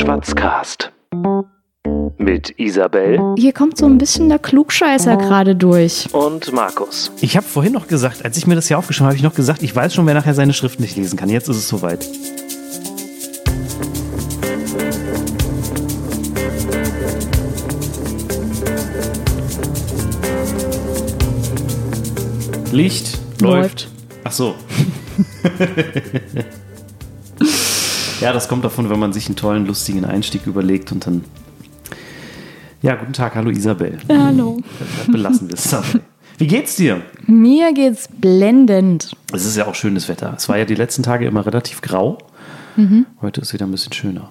Schwatzcast. Mit Isabel Hier kommt so ein bisschen der Klugscheißer gerade durch. und Markus. Ich habe vorhin noch gesagt, als ich mir das hier aufgeschrieben habe, habe ich noch gesagt, ich weiß schon, wer nachher seine Schrift nicht lesen kann. Jetzt ist es soweit. Licht läuft. Ach so. ja, das kommt davon, wenn man sich einen tollen, lustigen Einstieg überlegt und dann. Ja, guten Tag, hallo Isabel. Hallo. Belassen wir es dabei. Wie geht's dir? Mir geht's blendend. Es ist ja auch schönes Wetter. Es war ja die letzten Tage immer relativ grau. Heute ist wieder ein bisschen schöner.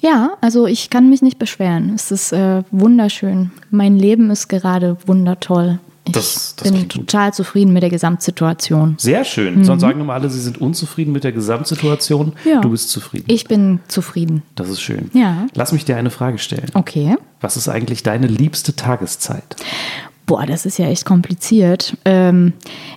Ja, also ich kann mich nicht beschweren. Es ist äh, wunderschön. Mein Leben ist gerade wundertoll. Ich Das- das bin total zufrieden mit der Gesamtsituation. Sehr schön. Sonst sagen immer alle, sie sind unzufrieden mit der Gesamtsituation. Ja. Du bist zufrieden. Ich bin zufrieden. Das ist schön. Ja. Lass mich dir eine Frage stellen. Okay. Was ist eigentlich deine liebste Tageszeit? Boah, das ist ja echt kompliziert. Ähm,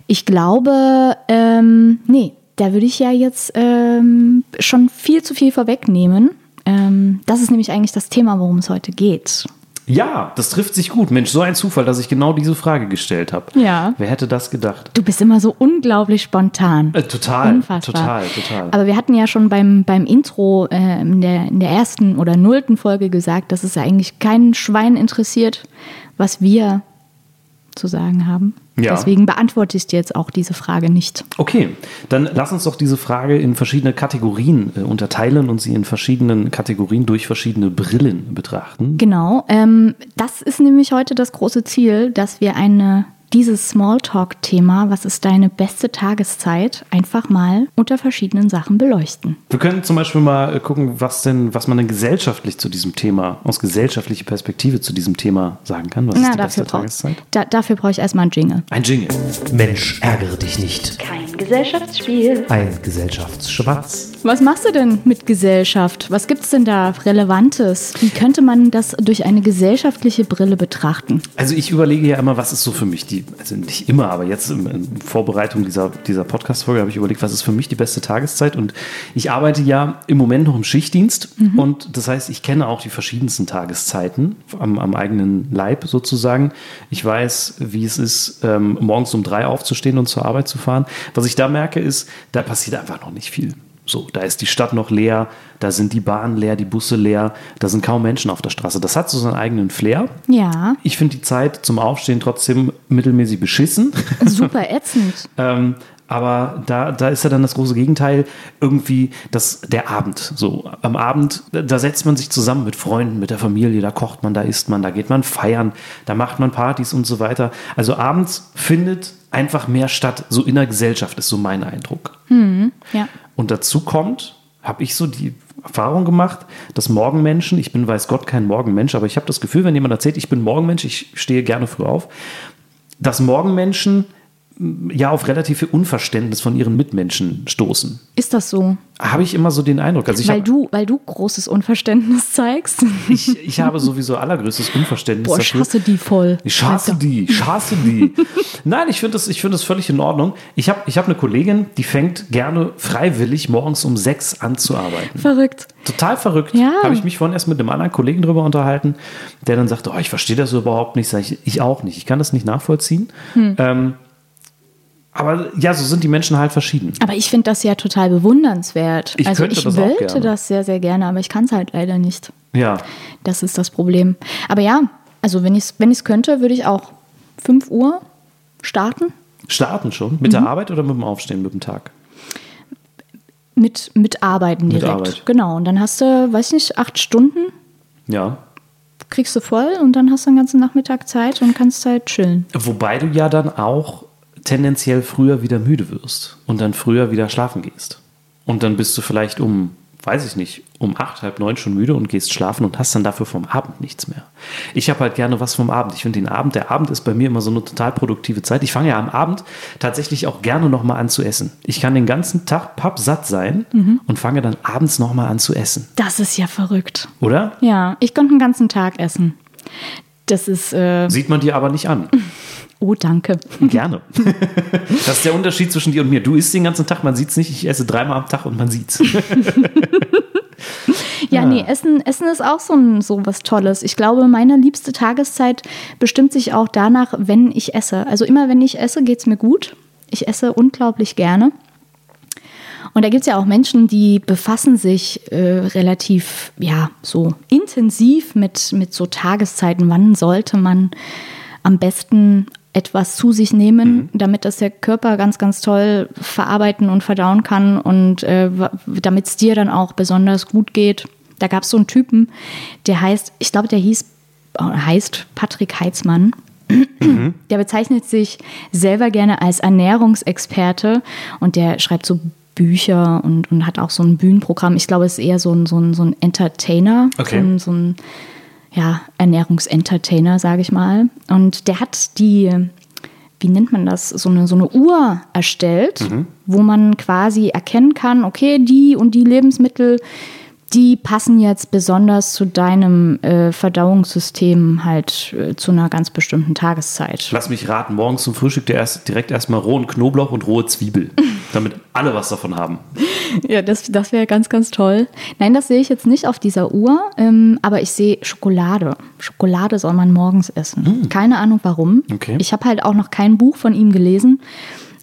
ich glaube, ähm, nee, da würde ich ja jetzt ähm, schon viel zu viel vorwegnehmen. Ähm, das ist nämlich eigentlich das Thema, worum es heute geht. Ja, das trifft sich gut. Mensch, so ein Zufall, dass ich genau diese Frage gestellt habe. Ja. Wer hätte das gedacht? Du bist immer so unglaublich spontan. Äh, total, Unfassbar. total, total. Aber wir hatten ja schon beim, beim Intro äh, in, der, in der ersten oder nullten Folge gesagt, dass es eigentlich kein Schwein interessiert, was wir zu sagen haben. Ja. Deswegen beantworte ich dir jetzt auch diese Frage nicht. Okay, dann lass uns doch diese Frage in verschiedene Kategorien äh, unterteilen und sie in verschiedenen Kategorien durch verschiedene Brillen betrachten. Genau, ähm, das ist nämlich heute das große Ziel, dass wir eine dieses Smalltalk-Thema, was ist deine beste Tageszeit, einfach mal unter verschiedenen Sachen beleuchten. Wir können zum Beispiel mal äh, gucken, was denn, was man denn gesellschaftlich zu diesem Thema, aus gesellschaftlicher Perspektive zu diesem Thema sagen kann. Was ist die beste brauch- Tageszeit? da, dafür brauche ich erstmal einen Jingle. Ein Jingle. Mensch, ärgere dich nicht. Kein Gesellschaftsspiel. Ein Gesellschaftsschwatz. Was machst du denn mit Gesellschaft? Was gibt es denn da Relevantes? Wie könnte man das durch eine gesellschaftliche Brille betrachten? Also ich überlege ja immer, was ist so für mich die, also nicht immer, aber jetzt in, Vorbereitung dieser, dieser Podcast-Folge habe ich überlegt, was ist für mich die beste Tageszeit und ich arbeite ja im Moment noch im Schichtdienst und das heißt, ich kenne auch die verschiedensten Tageszeiten am, am eigenen Leib sozusagen. Ich weiß, wie es ist, ähm, morgens um drei aufzustehen und zur Arbeit zu fahren. Was ich da merke ist, da passiert einfach noch nicht viel. So, da ist die Stadt noch leer, da sind die Bahnen leer, die Busse leer, da sind kaum Menschen auf der Straße. Das hat so seinen eigenen Flair. Ja, Ich finde die Zeit zum Aufstehen trotzdem mittelmäßig beschissen. super ätzend. ähm, aber da, da ist ja dann das große Gegenteil, irgendwie das, der Abend. So, am Abend, da setzt man sich zusammen mit Freunden, mit der Familie, da kocht man, da isst man, da geht man feiern, da macht man Partys und so weiter. Also abends findet einfach mehr statt, so in der Gesellschaft, ist so mein Eindruck. Ja. Und dazu kommt, habe ich so die Erfahrung gemacht, dass Morgenmenschen, ich bin weiß Gott kein Morgenmensch, aber ich habe das Gefühl, wenn jemand erzählt, ich bin Morgenmensch, ich stehe gerne früh auf, dass Morgenmenschen ja auf relativ viel Unverständnis von ihren Mitmenschen stoßen. Ist das so? Habe ich immer so den Eindruck. Also ich, Weil hab, du, weil du großes Unverständnis zeigst. ich, ich habe sowieso allergrößtes Unverständnis Boah, ich hasse die voll. Ich hasse die, ich hasse die. Nein, ich finde das, ich finde das völlig in Ordnung. Ich habe ich hab eine Kollegin, die fängt gerne freiwillig morgens um sechs an zu arbeiten. Verrückt. Total verrückt. Ja. Habe ich mich vorhin erst mit einem anderen Kollegen drüber unterhalten, der dann sagte, oh, ich verstehe das überhaupt nicht. Sag ich, ich auch nicht. Ich kann das nicht nachvollziehen. Hm. Ähm, aber ja, so sind die Menschen halt verschieden. Aber ich finde das ja total bewundernswert. Ich also könnte ich das wollte das sehr, sehr gerne, aber ich kann es halt leider nicht. Ja. Das ist das Problem. Aber ja, also wenn ich es wenn ich's könnte, würde ich auch 5 Uhr starten Starten schon. Mit Mhm. der Arbeit oder mit dem Aufstehen, mit dem Tag? mit, mit Arbeiten Mit direkt. Arbeit. Genau. Und dann hast du, weiß nicht, acht Stunden Ja. kriegst du voll und dann hast du den ganzen Nachmittag Zeit und kannst halt chillen. Wobei du ja dann auch tendenziell früher wieder müde wirst und dann früher wieder schlafen gehst. Und dann bist du vielleicht um, weiß ich nicht, um acht, halb neun schon müde und gehst schlafen und hast dann dafür vom Abend nichts mehr. Ich habe halt gerne was vom Abend. Ich finde den Abend, der Abend ist bei mir immer so eine total produktive Zeit. Ich fange ja am Abend tatsächlich auch gerne nochmal an zu essen. Ich kann den ganzen Tag pappsatt sein und fange dann abends nochmal an zu essen. Das ist ja verrückt. Oder? Ja, ich konnte den ganzen Tag essen. Das ist, äh, Sieht man dir aber nicht an. oh, danke. Gerne. Das ist der Unterschied zwischen dir und mir. Du isst den ganzen Tag, man sieht es nicht. Ich esse dreimal am Tag und man sieht's. Ja, nee, Essen, Essen ist auch so, ein, so was Tolles. Ich glaube, meine liebste Tageszeit bestimmt sich auch danach, wenn ich esse. Also immer, wenn ich esse, geht es mir gut. Ich esse unglaublich gerne. Und da gibt es ja auch Menschen, die befassen sich äh, relativ, ja, so intensiv mit, mit so Tageszeiten. Wann sollte man am besten etwas zu sich nehmen, damit das der Körper ganz, ganz toll verarbeiten und verdauen kann und äh, damit es dir dann auch besonders gut geht. Da gab es so einen Typen, der heißt, ich glaube, der hieß, äh, heißt Patrick Heitzmann. Der bezeichnet sich selber gerne als Ernährungsexperte und der schreibt so Bücher und, und hat auch so ein Bühnenprogramm. Ich glaube, es ist eher so ein, so ein, so ein Entertainer, Okay. so ein, so ein ja, Ernährungsentertainer, sage ich mal. Und der hat die, wie nennt man das, so eine, so eine Uhr erstellt, wo man quasi erkennen kann, okay, die und die Lebensmittel, die passen jetzt besonders zu deinem äh, Verdauungssystem halt äh, zu einer ganz bestimmten Tageszeit. Lass mich raten, morgens zum Frühstück der erst, direkt erstmal rohen Knoblauch und rohe Zwiebel, damit alle was davon haben. Ja, das, das wäre ganz, ganz toll. Nein, das sehe ich jetzt nicht auf dieser Uhr, ähm, aber ich sehe Schokolade. Schokolade soll man morgens essen. Keine Ahnung warum. Okay. Ich habe halt auch noch kein Buch von ihm gelesen,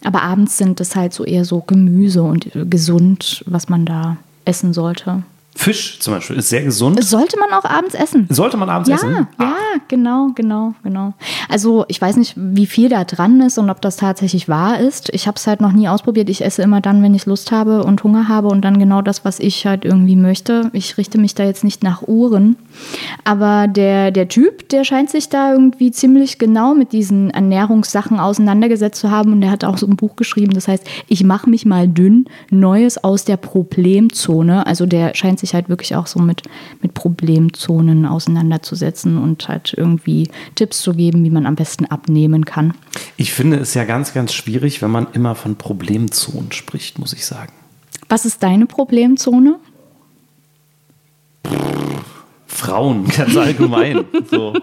aber abends sind es halt so eher so Gemüse und äh, gesund, was man da essen sollte. Fisch zum Beispiel ist sehr gesund. Sollte man auch abends essen? Sollte man abends Ja, essen? ja, genau, genau, genau. Also ich weiß nicht, wie viel da dran ist und ob das tatsächlich wahr ist. Ich habe es halt noch nie ausprobiert. Ich esse immer dann, wenn ich Lust habe und Hunger habe und dann genau das, was ich halt irgendwie möchte. Ich richte mich da jetzt nicht nach Uhren. Aber der, der Typ, der scheint sich da irgendwie ziemlich genau mit diesen Ernährungssachen auseinandergesetzt zu haben und der hat auch so ein Buch geschrieben, das heißt, ich mache mich mal dünn, Neues aus der Problemzone. Also der scheint sich halt wirklich auch so mit, mit Problemzonen auseinanderzusetzen und halt irgendwie Tipps zu geben, wie man am besten abnehmen kann. Ich finde es ja ganz, ganz schwierig, wenn man immer von Problemzonen spricht, muss ich sagen. Was ist deine Problemzone? Frauen, ganz allgemein. so.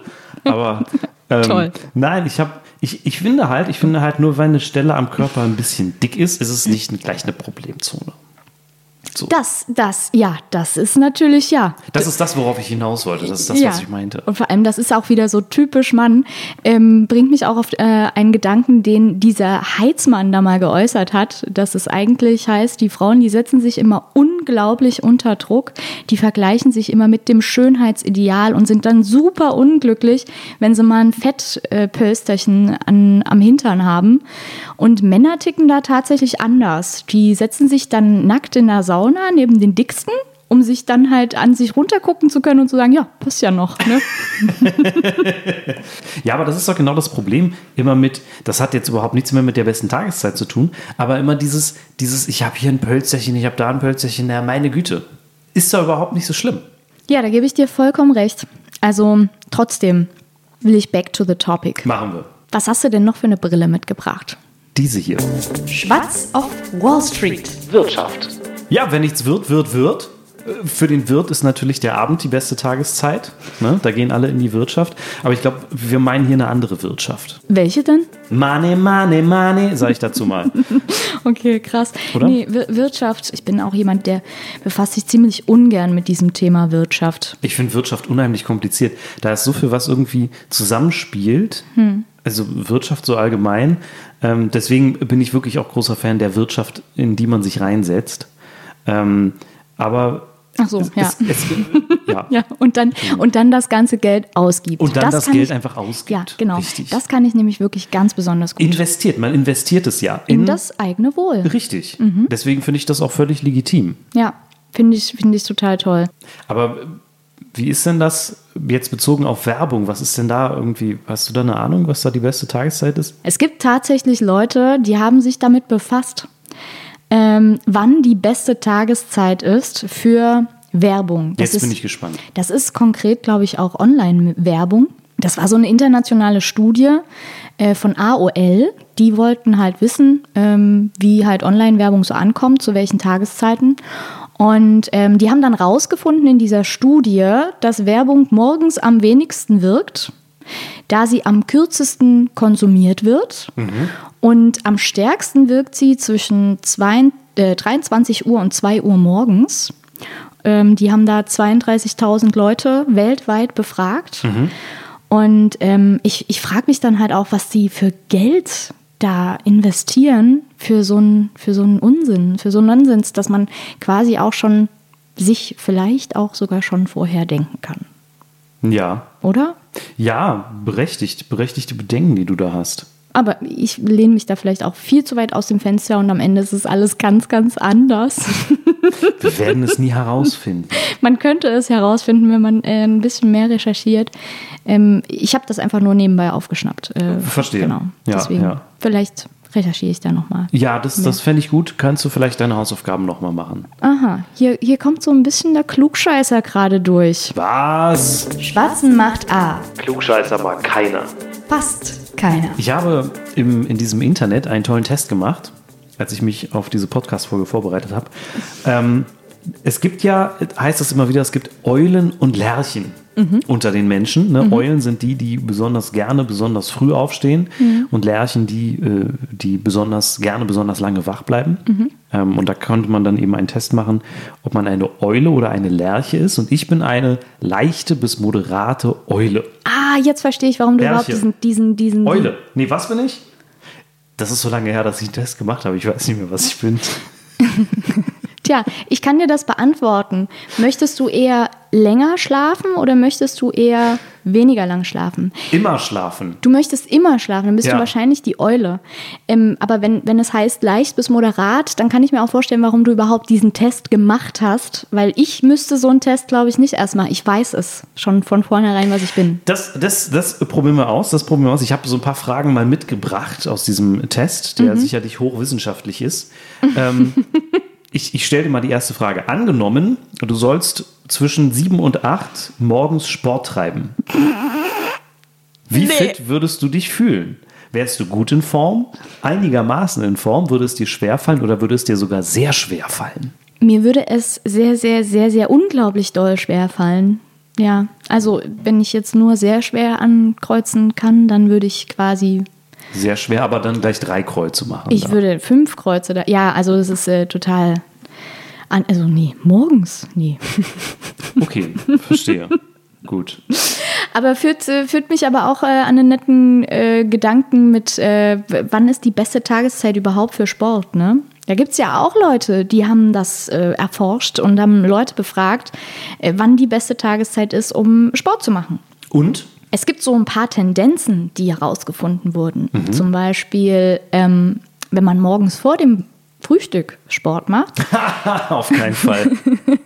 Aber ähm, Toll. nein, ich habe, ich, ich finde halt, ich finde halt nur, wenn eine Stelle am Körper ein bisschen dick ist, ist es nicht gleich eine Problemzone. So. Das, das, ja, das ist natürlich ja. Das ist das, worauf ich hinaus wollte. Das ist das, was ich meinte. Und vor allem, das ist auch wieder so typisch Mann, ähm, bringt mich auch auf äh, einen Gedanken, den dieser Heizmann da mal geäußert hat, dass es eigentlich heißt, die Frauen, die setzen sich immer unglaublich unter Druck, die vergleichen sich immer mit dem Schönheitsideal und sind dann super unglücklich, wenn sie mal ein Fettpölsterchen an, am Hintern haben. Und Männer ticken da tatsächlich anders. Die setzen sich dann nackt in der Sauna neben den Dicksten um sich dann halt an sich runtergucken zu können und zu sagen, ja, passt ja noch. Ne? Ja, aber das ist doch genau das Problem. Immer mit, das hat jetzt überhaupt nichts mehr mit der besten Tageszeit zu tun, aber immer dieses, dieses ich habe hier ein Pölzerchen, ich habe da ein Pölzerchen, na, meine Güte. Ist doch überhaupt nicht so schlimm. Ja, da gebe ich dir vollkommen recht. Also trotzdem will ich back to the topic. Machen wir. Was hast du denn noch für eine Brille mitgebracht? Diese hier. Schwarz auf Wall Street. Wirtschaft. Ja, wenn nichts wird, wird, wird. Für den Wirt ist natürlich der Abend die beste Tageszeit. Ne? Da gehen alle in die Wirtschaft. Aber ich glaube, wir meinen hier eine andere Wirtschaft. Welche denn? Money, money, money, sage ich dazu mal. Okay, krass. Oder? Nee, Wir- Wirtschaft. Ich bin auch jemand, der befasst sich ziemlich ungern mit diesem Thema Wirtschaft. Ich finde Wirtschaft unheimlich kompliziert. Da ist so viel, was irgendwie zusammenspielt. Also Wirtschaft so allgemein. Ähm, deswegen bin ich wirklich auch großer Fan der Wirtschaft, in die man sich reinsetzt. Ähm, aber Ach so, es, ja. es, es, ja. Ja, und dann, und dann das ganze Geld ausgibt. Und dann das, kann Geld ich, einfach ausgibt. Ja, genau. Richtig. Das kann ich nämlich wirklich ganz besonders gut. investiert. Man investiert es ja in das eigene Wohl. Richtig. Mhm. Deswegen finde ich das auch völlig legitim. Ja, finde ich, finde ich total toll. Aber wie ist denn das jetzt bezogen auf Werbung? Was ist denn da irgendwie? Hast du da eine Ahnung, was da die beste Tageszeit ist? Es gibt tatsächlich Leute, die haben sich damit befasst, ähm, wann die beste Tageszeit ist für Werbung. Das Jetzt ist, bin ich gespannt. Das ist konkret, glaube ich, auch Online-Werbung. Das war so eine internationale Studie äh, von AOL. Die wollten halt wissen, ähm, wie halt Online-Werbung so ankommt, zu welchen Tageszeiten. Und ähm, die haben dann rausgefunden in dieser Studie, dass Werbung morgens am wenigsten wirkt, da sie am kürzesten konsumiert wird. Und am stärksten wirkt sie zwischen zwei, äh, 23 Uhr und 2 Uhr morgens. Ähm, die haben da 32.000 Leute weltweit befragt. Und ähm, ich, ich frage mich dann halt auch, was die für Geld da investieren für so einen für so einen Unsinn, für so einen Nonsens, dass man quasi auch schon sich vielleicht auch sogar schon vorher denken kann, Ja. Oder? Ja, berechtigt, berechtigte Bedenken, die du da hast. Aber ich lehne mich da vielleicht auch viel zu weit aus dem Fenster und am Ende ist es alles ganz, ganz anders. Wir werden es nie herausfinden. man könnte es herausfinden, wenn man äh, ein bisschen mehr recherchiert. Ähm, ich habe das einfach nur nebenbei aufgeschnappt. Äh, Verstehe. Genau. Ja, Deswegen, ja. vielleicht recherchiere ich da nochmal. Ja, das, das fände ich gut. Kannst du vielleicht deine Hausaufgaben nochmal machen? Aha, hier, hier kommt so ein bisschen der Klugscheißer gerade durch. Was? Schwarzen macht A. Klugscheißer mag keiner. Fast keiner. Ich habe im, in diesem Internet einen tollen Test gemacht, als ich mich auf diese Podcast-Folge vorbereitet habe. Ähm, es gibt ja, heißt es immer wieder, es gibt Eulen und Lerchen unter den Menschen. Ne? Eulen sind die, die besonders gerne, besonders früh aufstehen und Lerchen die, äh, die besonders gerne, besonders lange wach bleiben. Ähm, und da konnte man dann eben einen Test machen, ob man eine Eule oder eine Lerche ist. Und ich bin eine leichte bis moderate Eule. Ah, jetzt verstehe ich, warum du Lerche. überhaupt diesen, diesen, diesen. Eule. Nee, was bin ich? Das ist so lange her, dass ich einen Test gemacht habe. Ich weiß nicht mehr, was ich bin. Tja, ich kann dir das beantworten. Möchtest du eher länger schlafen oder möchtest du eher weniger lang schlafen? Immer schlafen. Du möchtest immer schlafen, dann bist Ja. du wahrscheinlich die Eule. Ähm, aber wenn, wenn es heißt leicht bis moderat, dann kann ich mir auch vorstellen, warum du überhaupt diesen Test gemacht hast. Weil ich müsste so einen Test, glaube ich, nicht erst machen. Ich weiß es schon von vornherein, was ich bin. Das, das, das probieren wir aus. Das probieren wir aus. Ich habe so ein paar Fragen mal mitgebracht aus diesem Test, der sicherlich hochwissenschaftlich ist. Ähm, ich ich stelle dir mal die erste Frage. Angenommen, du sollst zwischen sieben und acht morgens Sport treiben. Wie fit würdest du dich fühlen? Wärst du gut in Form, einigermaßen in Form, würde es dir schwer fallen oder würde es dir sogar sehr schwer fallen? Mir würde es sehr, sehr, sehr, sehr unglaublich doll schwer fallen. Ja, also wenn ich jetzt nur sehr schwer ankreuzen kann, dann würde ich quasi Sehr schwer, aber dann gleich drei Kreuze machen. Ich da. würde fünf Kreuze da. Ja, also das ist äh, total. An, also nee, morgens, nee. Okay, verstehe. Gut. Aber führt, äh, führt mich aber auch äh, an einen netten äh, Gedanken mit, äh, wann ist die beste Tageszeit überhaupt für Sport, ne? Da gibt es ja auch Leute, die haben das äh, erforscht und haben Leute befragt, äh, wann die beste Tageszeit ist, um Sport zu machen. Und? Es gibt so ein paar Tendenzen, die herausgefunden wurden. Mhm. Zum Beispiel, ähm, wenn man morgens vor dem Frühstück Sport macht. Auf keinen Fall.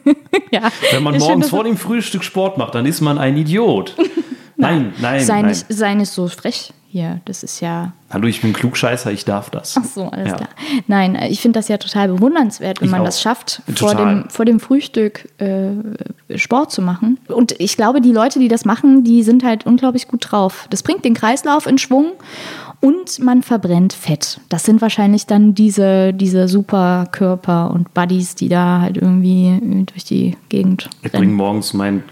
ja. Wenn man morgens vor dem Frühstück Sport macht, dann ist man ein Idiot. Nein, nein, sei, nein. nicht, sei nicht so frech hier. Das ist ja. Hallo, ich bin Klugscheißer, ich darf das. Ach so, alles Ja. klar. Nein, äh, ich finde das ja total bewundernswert, wenn Ich man auch. das schafft, vor dem, vor dem Frühstück äh, Sport zu machen. Und ich glaube, die Leute, die das machen, die sind halt unglaublich gut drauf. Das bringt den Kreislauf in Schwung und man verbrennt Fett. Das sind wahrscheinlich dann diese, diese Superkörper und Buddies, die da halt irgendwie durch die Gegend Ich bringe morgens meinen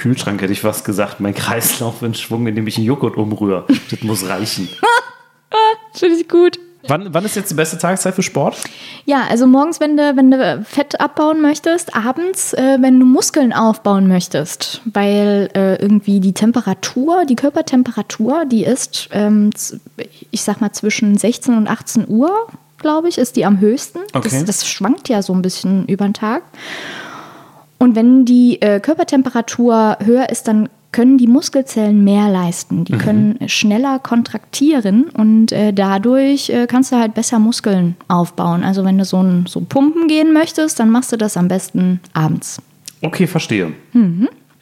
Kühlschrank, hätte ich was gesagt, mein Kreislauf in Schwung, indem ich einen Joghurt umrühre. Das muss reichen. Finde ich gut. Wann, wann ist jetzt die beste Tageszeit für Sport? Ja, also morgens, wenn du, wenn du Fett abbauen möchtest, abends, äh, wenn du Muskeln aufbauen möchtest, weil äh, irgendwie die Temperatur, die Körpertemperatur, die ist, ähm, ich sag mal, zwischen 16 und 18 Uhr, glaube ich, ist die am höchsten. Okay. Das, das schwankt ja so ein bisschen über den Tag. Und wenn die äh, Körpertemperatur höher ist, dann können die Muskelzellen mehr leisten. Die können schneller kontraktieren und äh, dadurch äh, kannst du halt besser Muskeln aufbauen. Also wenn du so, ein, so pumpen gehen möchtest, dann machst du das am besten abends. Okay, verstehe.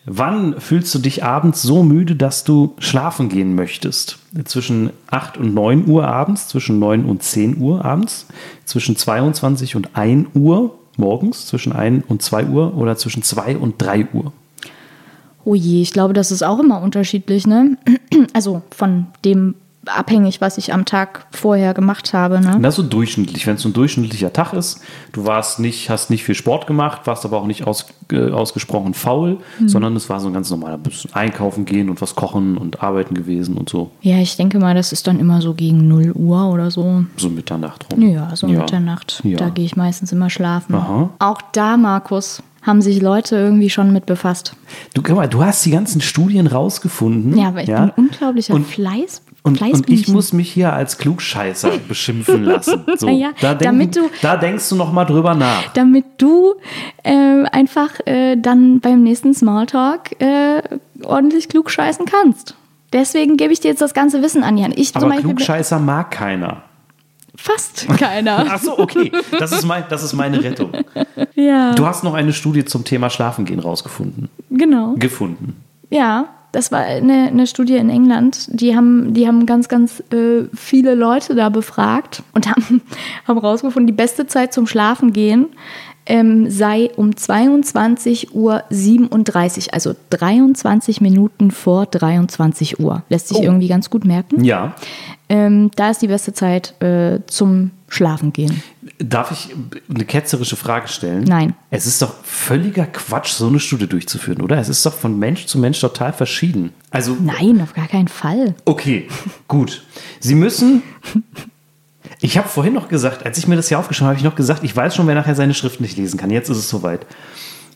Wann fühlst du dich abends so müde, dass du schlafen gehen möchtest? Zwischen 8 und 9 Uhr abends, zwischen 9 und 10 Uhr abends, zwischen 22 und 1 Uhr morgens, zwischen 1 und 2 Uhr oder zwischen 2 und 3 Uhr? Oh je, ich glaube, das ist auch immer unterschiedlich, ne? Also von dem abhängig, was ich am Tag vorher gemacht habe, ne? Ist so durchschnittlich. Wenn es so ein durchschnittlicher Tag ist, du warst nicht, hast nicht viel Sport gemacht, warst aber auch nicht aus, äh, ausgesprochen faul, sondern es war so ein ganz normaler bisschen einkaufen gehen und was kochen und arbeiten gewesen und so. Ja, ich denke mal, das ist dann immer so gegen 0 Uhr oder so. So Mitternacht rum. Ja, so Mitternacht. Ja. Da gehe ich meistens immer schlafen. Aha. Auch da, Markus, haben sich Leute irgendwie schon mit befasst. Du, guck mal, du hast die ganzen Studien rausgefunden. Ja, aber ich bin unglaublicher Und- Fleiß. Und, und ich muss mich hier als Klugscheißer beschimpfen lassen. So, Na ja, da, damit du- da denkst du noch mal drüber nach. damit du äh, einfach äh, dann beim nächsten Smalltalk äh, ordentlich klug scheißen kannst. Deswegen gebe ich dir jetzt das ganze Wissen an, Jan. Ich Aber Beispiel Klugscheißer mag keiner. fast keiner. Ach so, okay. Das ist, mein, das ist meine Rettung. ja, Du hast noch eine Studie zum Thema Schlafengehen rausgefunden. genau. Gefunden. Ja, das war eine, eine Studie in England. Die haben, die haben ganz, ganz äh, viele Leute da befragt und haben, haben rausgefunden, die beste Zeit zum Schlafen gehen ähm, sei um 22.37 Uhr, also 23 Minuten vor 23 Uhr. Lässt sich Oh. irgendwie ganz gut merken. Ja. Ähm, da ist die beste Zeit äh, zum Schlafen gehen. Darf ich eine ketzerische Frage stellen? Nein. Es ist doch völliger Quatsch, so eine Studie durchzuführen, oder? Es ist doch von Mensch zu Mensch total verschieden. Also, Nein, auf gar keinen Fall. okay, gut. Sie müssen. Ich habe vorhin noch gesagt, als ich mir das hier aufgeschrieben habe, habe ich noch gesagt, ich weiß schon, wer nachher seine Schrift nicht lesen kann. Jetzt ist es soweit.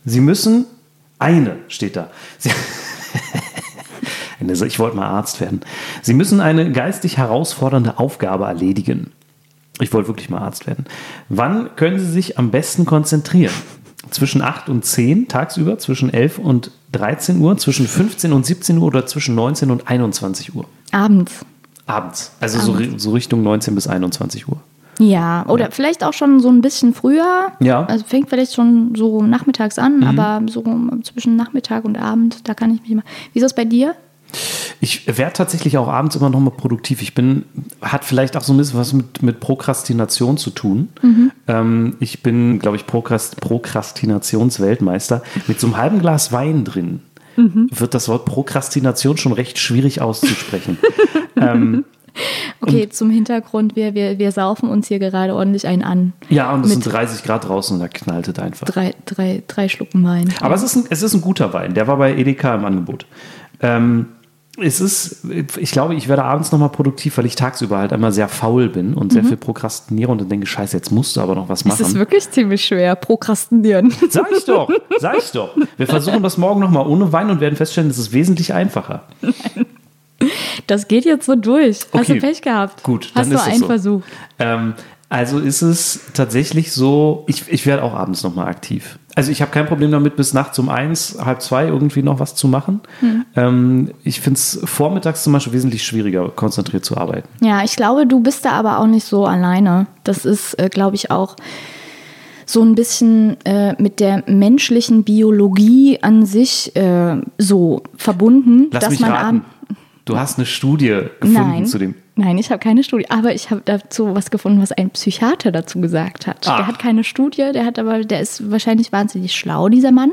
Sie müssen eine, steht da. Sie, Eine- ich wollte mal Arzt werden. Sie müssen eine geistig herausfordernde Aufgabe erledigen. Ich wollte wirklich mal Arzt werden. Wann können Sie sich am besten konzentrieren? Zwischen 8 und 10 tagsüber, zwischen 11 und 13 Uhr, zwischen 15 und 17 Uhr oder zwischen 19 und 21 Uhr? Abends. Abends. Also so, ri- so Richtung 19 bis 21 Uhr. Ja, oder vielleicht auch schon so ein bisschen früher. Ja. Mhm. Also fängt vielleicht schon so nachmittags an, aber so zwischen Nachmittag und Abend, da kann ich mich immer. Wie ist das bei dir? Ich werde tatsächlich auch abends immer noch mal produktiv. Ich bin, hat vielleicht auch so ein bisschen was mit, mit Prokrastination zu tun. Ähm, ich bin, glaube ich, Prokrast, Prokrastinationsweltmeister. Mit so einem halben Glas Wein drin wird das Wort Prokrastination schon recht schwierig auszusprechen. Okay, zum Hintergrund, wir, wir, wir saufen uns hier gerade ordentlich einen an. ja, und es sind 30 Grad draußen und da knallt es einfach. drei, drei, drei Schlucken Wein. Aber es ist, ein, es ist ein guter Wein. Der war bei Edeka im Angebot. Ähm, es ist, ich glaube, ich werde abends nochmal produktiv, weil ich tagsüber halt einmal sehr faul bin und sehr viel prokrastiniere und dann denke, scheiße, jetzt musst du aber noch was es ist machen. wirklich ziemlich schwer, prokrastinieren. Sag ich doch, sag ich doch. Wir versuchen das morgen nochmal ohne Wein und werden feststellen, es ist wesentlich einfacher. Das geht jetzt so durch. Hast Okay. du Pech gehabt? Gut, Hast dann du ist es einen so. Versuch. Ähm, also ist es tatsächlich so, ich, ich werde auch abends nochmal aktiv. Also ich habe kein Problem damit, bis nachts um eins, halb zwei irgendwie noch was zu machen. Ähm, ich finde es vormittags zum Beispiel wesentlich schwieriger, konzentriert zu arbeiten. Ja, ich glaube, du bist da aber auch nicht so alleine. Das ist, äh, glaube ich, auch so ein bisschen äh, mit der menschlichen Biologie an sich äh, so verbunden, Lass dass mich man raten. Du hast eine Studie gefunden Nein, zu dem. nein, ich habe keine Studie, aber ich habe dazu was gefunden, was ein Psychiater dazu gesagt hat. Ah. Der hat keine Studie, der hat aber, der ist wahrscheinlich wahnsinnig schlau, dieser Mann.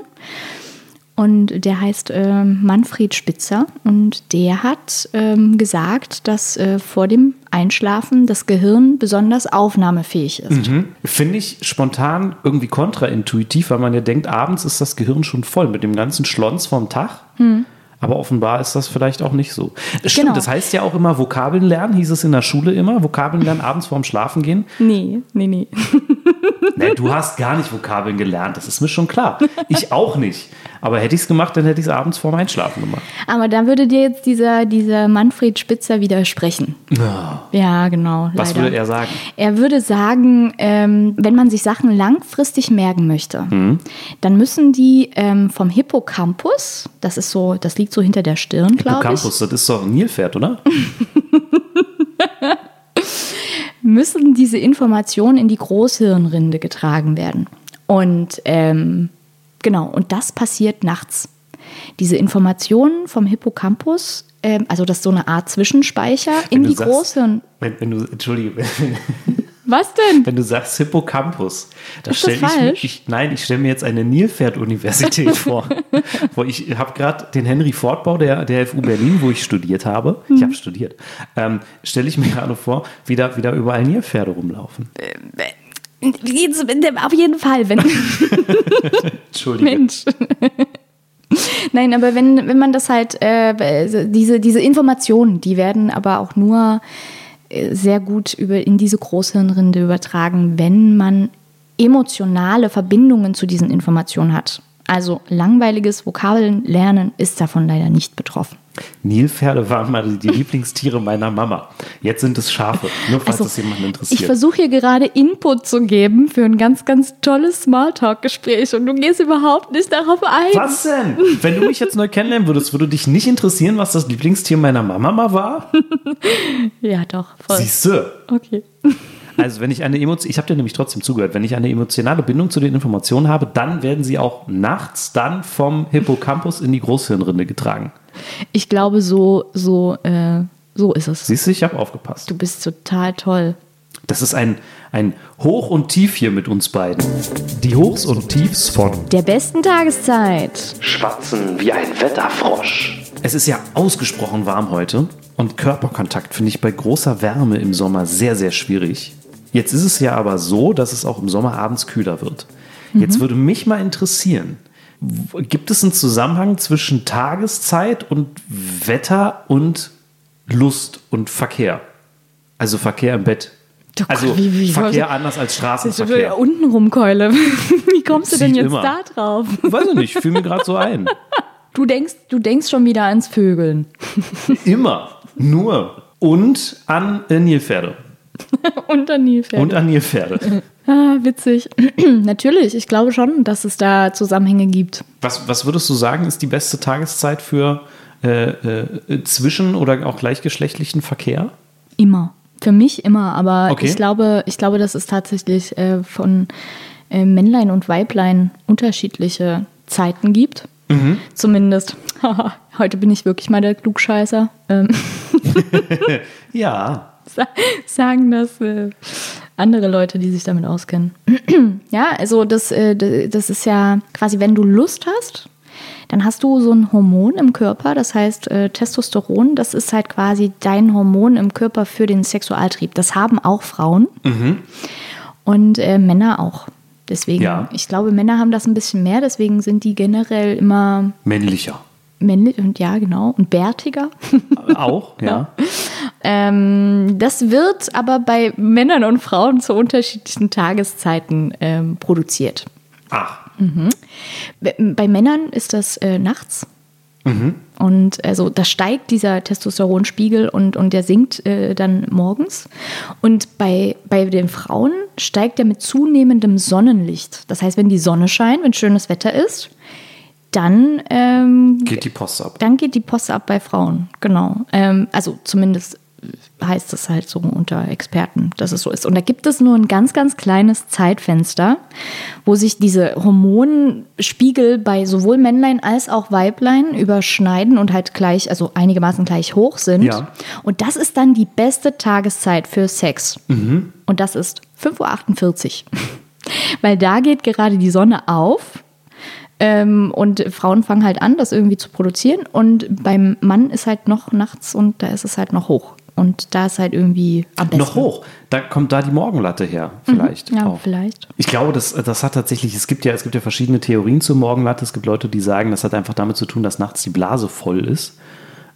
Und der heißt ähm, Manfred Spitzer und der hat ähm, gesagt, dass äh, vor dem Einschlafen das Gehirn besonders aufnahmefähig ist. Mhm. Finde ich spontan irgendwie kontraintuitiv, weil man ja denkt, abends ist das Gehirn schon voll mit dem ganzen Schlons vom Tag. Aber offenbar ist das vielleicht auch nicht so. Das Stimmt, Genau. das heißt ja auch immer Vokabeln lernen, hieß es in der Schule immer. Vokabeln lernen abends vorm Schlafen gehen. Nee, nee, nee. Nee, du hast gar nicht Vokabeln gelernt, das ist mir schon klar. Ich auch nicht. Aber hätte ich es gemacht, dann hätte ich es abends vorm Einschlafen gemacht. Aber da würde dir jetzt dieser, dieser Manfred Spitzer widersprechen. Ja, genau. Was leider. würde er sagen? Er würde sagen, ähm, wenn man sich Sachen langfristig merken möchte, Mhm. dann müssen die ähm, vom Hippocampus, das ist so, das liegt so hinter der Stirn, glaube ich, Hippocampus, das ist doch ein Nilpferd, oder? müssen diese Informationen in die Großhirnrinde getragen werden. Und ähm, genau, und das passiert nachts. Diese Informationen vom Hippocampus, ähm, also das ist so eine Art Zwischenspeicher in du die sagst- Großhirn. Wenn, wenn du, Entschuldige, wenn, Was denn? wenn du sagst Hippocampus, da stelle ich mir, falsch? ich, nein, ich stelle mir jetzt eine Nilpferd-Universität vor. wo ich habe gerade den Henry Ford-Bau der, der FU Berlin, wo ich studiert habe, ich Mhm. habe studiert, ähm, stelle ich mir gerade vor, wie da, wie da überall Nilpferde rumlaufen. Auf jeden Fall, wenn, Entschuldige. Mensch. Nein, aber wenn, wenn man das halt, äh, diese, diese Informationen, die werden aber auch nur äh, sehr gut über, in diese Großhirnrinde übertragen, wenn man emotionale Verbindungen zu diesen Informationen hat. Also langweiliges Vokabeln lernen ist davon leider nicht betroffen. Nilpferde waren mal die Lieblingstiere meiner Mama. Jetzt sind es Schafe. Nur falls Also, das jemanden Ich interessiert. versuche hier gerade Input zu geben für ein ganz, ganz tolles Smalltalk-Gespräch und du gehst überhaupt nicht darauf ein. Was denn? Wenn du mich jetzt neu kennenlernen würdest, würde dich nicht interessieren, was das Lieblingstier meiner Mama mal war? Ja, doch, voll. Siehst du? Okay. Also wenn ich eine Emotion, ich habe dir nämlich trotzdem zugehört, wenn ich eine emotionale Bindung zu den Informationen habe, dann werden sie auch nachts dann vom Hippocampus in die Großhirnrinde getragen. Ich glaube, so, so, äh, so ist es. Siehst du, ich habe aufgepasst. Du bist total toll. Das ist ein, ein Hoch und Tief hier mit uns beiden. Die Hochs und Tiefs von Der besten Tageszeit. Schwatzen wie ein Wetterfrosch. Es ist ja ausgesprochen warm heute und Körperkontakt finde ich bei großer Wärme im Sommer sehr, sehr schwierig. Jetzt ist es ja aber so, dass es auch im Sommer abends kühler wird. Jetzt würde mich mal interessieren, gibt es einen Zusammenhang zwischen Tageszeit und Wetter und Lust und Verkehr? Also Verkehr im Bett. Oh Gott, Also wie- wie- Verkehr anders als Straßenverkehr. Unten rumkeule. Wie kommst du denn jetzt immer. da drauf? Weiß ich nicht, fiel mir gerade so ein. Du denkst, du denkst schon wieder ans Vögeln. Immer, nur und an äh, Nilpferde. Und an Nilpferde. Und an Nilpferde. Ah, witzig. Natürlich, ich glaube schon, dass es da Zusammenhänge gibt. Was, was würdest du sagen, ist die beste Tageszeit für äh, äh, zwischen- oder auch gleichgeschlechtlichen Verkehr? Immer. Für mich immer, aber Okay. ich glaube, ich glaube, dass es tatsächlich äh, von äh, Männlein und Weiblein unterschiedliche Zeiten gibt. Mhm. Zumindest. Heute bin ich wirklich mal der Klugscheißer. Ähm, Ja. Sa- sagen das äh, andere Leute, die sich damit auskennen. ja, also das, äh, das ist ja quasi, wenn du Lust hast, dann hast du so ein Hormon im Körper, das heißt äh, Testosteron, das ist halt quasi dein Hormon im Körper für den Sexualtrieb. Das haben auch Frauen und äh, Männer auch. Deswegen, Ja. ich glaube, Männer haben das ein bisschen mehr, deswegen sind die generell immer Männlicher. männlich und ja, genau, und bärtiger. Auch, ja. Ähm, das wird aber bei Männern und Frauen zu unterschiedlichen Tageszeiten ähm, produziert. Ach, Bei- Bei Männern ist das äh, nachts. Und also da steigt dieser Testosteronspiegel und, und der sinkt äh, dann morgens. Und bei, bei den Frauen steigt er mit zunehmendem Sonnenlicht. Das heißt, wenn die Sonne scheint, wenn schönes Wetter ist, dann ähm, geht die Post ab. Dann geht die Post ab bei Frauen, genau. Ähm, also zumindest heißt es halt so unter Experten, dass es so ist. Und da gibt es nur ein ganz, ganz kleines Zeitfenster, wo sich diese Hormonspiegel bei sowohl Männlein als auch Weiblein überschneiden und halt gleich, also einigermaßen gleich hoch sind. Ja. Und das ist dann die beste Tageszeit für Sex. Und das ist 5.48 Uhr. Weil da geht gerade die Sonne auf ähm, und Frauen fangen halt an, das irgendwie zu produzieren. Und beim Mann ist halt noch nachts und da ist es halt noch hoch. Und da ist halt irgendwie am besten. Noch hoch. Da kommt da die Morgenlatte her, vielleicht. Ja, auch. vielleicht. Ich glaube, das, das hat tatsächlich, es gibt ja, es gibt ja verschiedene Theorien zur Morgenlatte. Es gibt Leute, die sagen, das hat einfach damit zu tun, dass nachts die Blase voll ist.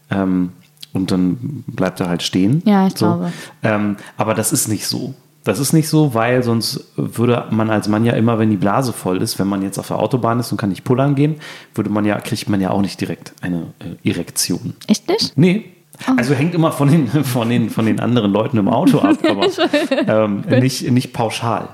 Ähm, und dann bleibt er halt stehen. Ja, ich glaube. Ähm, aber das ist nicht so. Das ist nicht so, weil sonst würde man als Mann ja immer, wenn die Blase voll ist, wenn man jetzt auf der Autobahn ist und kann nicht pullern gehen, würde man ja, kriegt man ja auch nicht direkt eine äh, Erektion. Echt nicht? Nee. Oh. Also hängt immer von den, von den, von den anderen Leuten im Auto ab, aber ähm, nicht, nicht pauschal.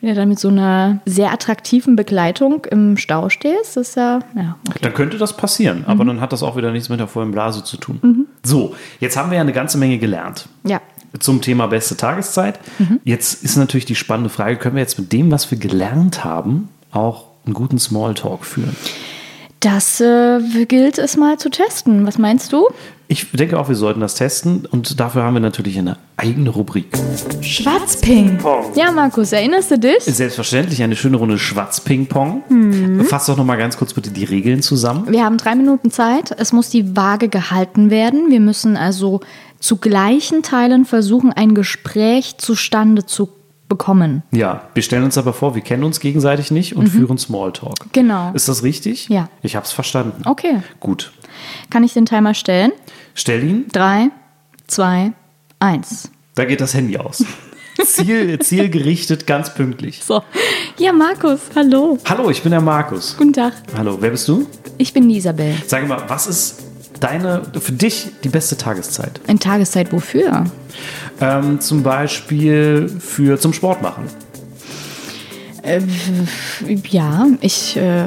Wenn du dann mit so einer sehr attraktiven Begleitung im Stau stehst, ist ja, ja, okay. Dann könnte das passieren, aber dann hat das auch wieder nichts mit der vollen Blase zu tun. So, jetzt haben wir ja eine ganze Menge gelernt Ja. zum Thema beste Tageszeit. Jetzt ist natürlich die spannende Frage, können wir jetzt mit dem, was wir gelernt haben, auch einen guten Smalltalk führen? Das äh, gilt es mal zu testen. Was meinst du? Ich denke auch, wir sollten das testen und dafür haben wir natürlich eine eigene Rubrik. Schwarzping. Ja, Markus, erinnerst du dich? Selbstverständlich eine schöne Runde Schwarz-Ping-Pong. Fass doch noch mal ganz kurz bitte die Regeln zusammen. Wir haben drei Minuten Zeit. Es muss die Waage gehalten werden. Wir müssen also zu gleichen Teilen versuchen, ein Gespräch zustande zu bekommen. Ja, wir stellen uns aber vor, wir kennen uns gegenseitig nicht und führen Smalltalk. Genau. Ist das richtig? Ja. Ich habe es verstanden. Okay. Gut. Kann ich den Timer stellen? Stell ihn, Drei, zwei, eins. da geht das Handy aus. Ziel, zielgerichtet, ganz pünktlich. So. Ja, Markus, hallo. Hallo, ich bin der Markus. Guten Tag. Hallo, wer bist du? Ich bin die Isabel. Sag mal, was ist deine, für dich die beste Tageszeit? In Tageszeit wofür? Ähm, zum Beispiel für zum Sport machen. Ja, ich. Äh,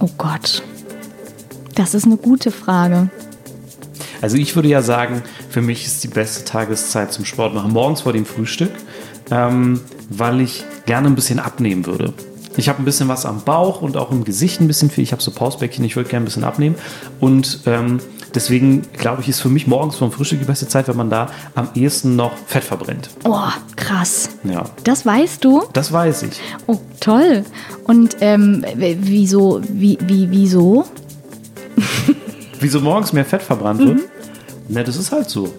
oh Gott. Das ist eine gute Frage. Also ich würde ja sagen, für mich ist die beste Tageszeit zum Sport machen morgens vor dem Frühstück, ähm, weil ich gerne ein bisschen abnehmen würde. Ich habe ein bisschen was am Bauch und auch im Gesicht ein bisschen viel. Ich habe so Pausbäckchen, ich würde gerne ein bisschen abnehmen. Und ähm, deswegen glaube ich, ist für mich morgens vor dem Frühstück die beste Zeit, wenn man da am ehesten noch Fett verbrennt. Oh, krass. Ja, Das weißt du? das weiß ich. Oh, toll. Und ähm, wieso, wie, wie, wieso? Wieso morgens mehr Fett verbrannt wird? Na, das ist halt so.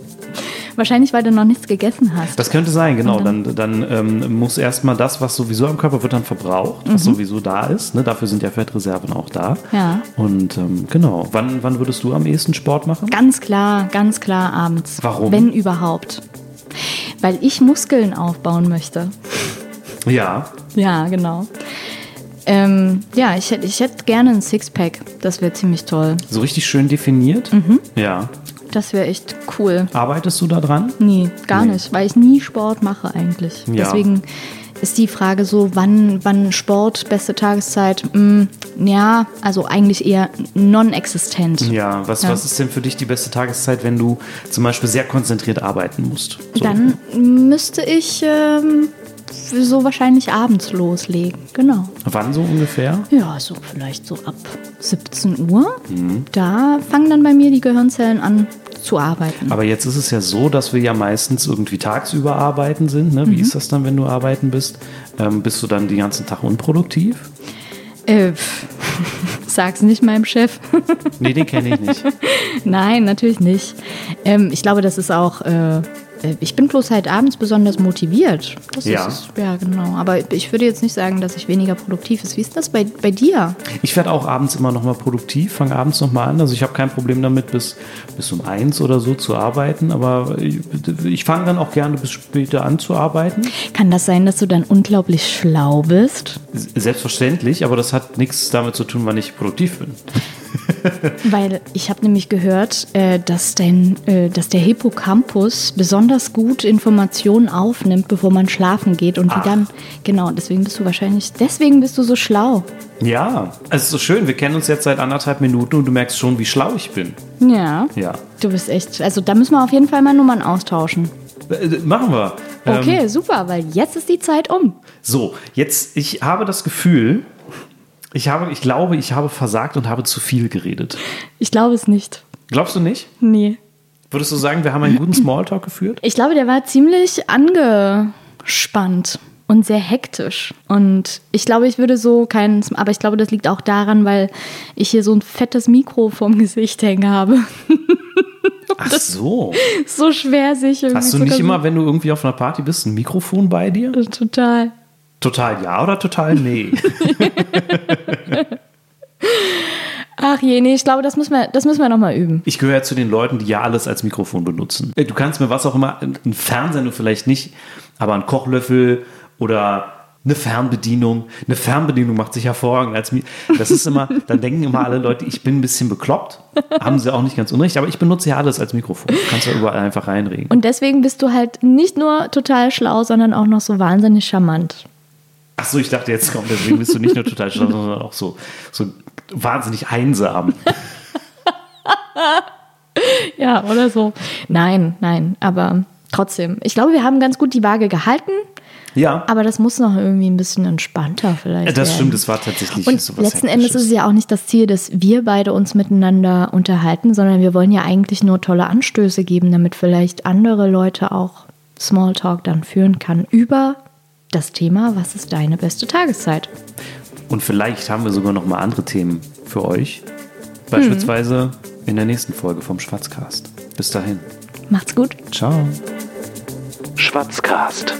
Wahrscheinlich, weil du noch nichts gegessen hast. Das könnte sein, genau. Dann, dann ähm, muss erstmal das, was sowieso am Körper wird, dann verbraucht, was sowieso da ist. Ne? Dafür sind ja Fettreserven auch da. Ja. Und ähm, genau, wann, wann würdest du am ehesten Sport machen? Ganz klar, ganz klar abends. Warum? Wenn überhaupt. Weil ich Muskeln aufbauen möchte. Ja, Ja, genau. Ähm, ja, ich hätte ich hätt gerne ein Sixpack. Das wäre ziemlich toll. so richtig schön definiert. Ja. Das wäre echt cool. Arbeitest du da dran? Nee, gar Nee. nicht, weil ich nie Sport mache eigentlich. Ja. Deswegen ist die Frage so, wann, wann Sport, beste Tageszeit? Hm, ja, also eigentlich eher non-existent. Ja, was, Ja. was ist denn für dich die beste Tageszeit, wenn du zum Beispiel sehr konzentriert arbeiten musst? So. Dann müsste ich ähm, so wahrscheinlich abends loslegen. Genau. Wann so ungefähr? Ja, so vielleicht so ab 17 Uhr. Mhm. Da fangen dann bei mir die Gehirnzellen an zu arbeiten. Aber jetzt ist es ja so, dass wir ja meistens irgendwie tagsüber arbeiten sind. Ne? Wie Mhm. ist das dann, wenn du arbeiten bist? Ähm, bist du dann den ganzen Tag unproduktiv? Äh, sag's nicht meinem Chef. Nee, den kenne ich nicht. Nein, natürlich nicht. Ähm, ich glaube, das ist auch. Äh, ich bin bloß halt abends besonders motiviert. Das Ja. ist. Ja, genau. Aber ich würde jetzt nicht sagen, dass ich weniger produktiv ist. Wie ist das bei, bei dir? Ich werde auch abends immer noch mal produktiv, fange abends noch mal an. Also ich habe kein Problem damit, bis, bis um eins oder so zu arbeiten. Aber ich, ich fange dann auch gerne bis später an zu arbeiten. Kann das sein, dass du dann unglaublich schlau bist? Selbstverständlich, aber das hat nichts damit zu tun, wann ich produktiv bin. Weil ich habe nämlich gehört, äh, dass, dein, äh, dass der Hippocampus besonders gut Informationen aufnimmt, bevor man schlafen geht und Ach. die dann, genau, deswegen bist du wahrscheinlich, deswegen bist du so schlau. Ja, es ist so schön. Wir kennen uns jetzt seit anderthalb Minuten und du merkst schon, wie schlau ich bin. Ja. Ja. Du bist echt, also da müssen wir auf jeden Fall mal Nummern austauschen. Äh, Machen wir. Ähm, Okay, super, weil jetzt ist die Zeit um. So, jetzt, ich habe das Gefühl, ich habe, ich glaube, ich habe versagt und habe zu viel geredet. Ich glaube es nicht. Glaubst du nicht? Nee. Würdest du sagen, wir haben einen guten Smalltalk geführt? Ich glaube, der war ziemlich angespannt und sehr hektisch. Und ich glaube, ich würde so keinen, aber ich glaube, das liegt auch daran, weil ich hier so ein fettes Mikro vorm Gesicht hängen habe. Ach so. so schwer sich irgendwie. Hast du nicht immer, wenn du irgendwie auf einer Party bist, ein Mikrofon bei dir? Total. Total ja oder total nee? Ach je, nee, ich glaube, das müssen wir, das müssen wir nochmal üben. Ich gehöre zu den Leuten, die ja alles als Mikrofon benutzen. Du kannst mir was auch immer, ein Fernseher nur vielleicht nicht, aber ein Kochlöffel oder eine Fernbedienung. Eine Fernbedienung macht sich hervorragend als Mi Das ist immer, dann denken immer alle Leute, ich bin ein bisschen bekloppt. Haben sie auch nicht ganz unrecht, aber ich benutze ja alles als Mikrofon. Du kannst ja überall einfach reinregen. Und deswegen bist du halt nicht nur total schlau, sondern auch noch so wahnsinnig charmant. Ach so, ich dachte, jetzt kommt, deswegen bist du nicht nur total schlau, sondern auch so, so wahnsinnig einsam. Ja, oder so. Nein, nein, aber trotzdem. Ich glaube, wir haben ganz gut die Waage gehalten, Ja, aber das muss noch irgendwie ein bisschen entspannter vielleicht. das werden. stimmt, es war tatsächlich Und so was letzten Endes ist es ja auch nicht das Ziel, dass wir beide uns miteinander unterhalten, sondern wir wollen ja eigentlich nur tolle Anstöße geben, damit vielleicht andere Leute auch Smalltalk dann führen kann über das Thema, was ist deine beste Tageszeit? Und vielleicht haben wir sogar noch mal andere Themen für euch. Beispielsweise in der nächsten Folge vom Schwarzcast. Bis dahin. Macht's gut. Ciao. Schwatzcast.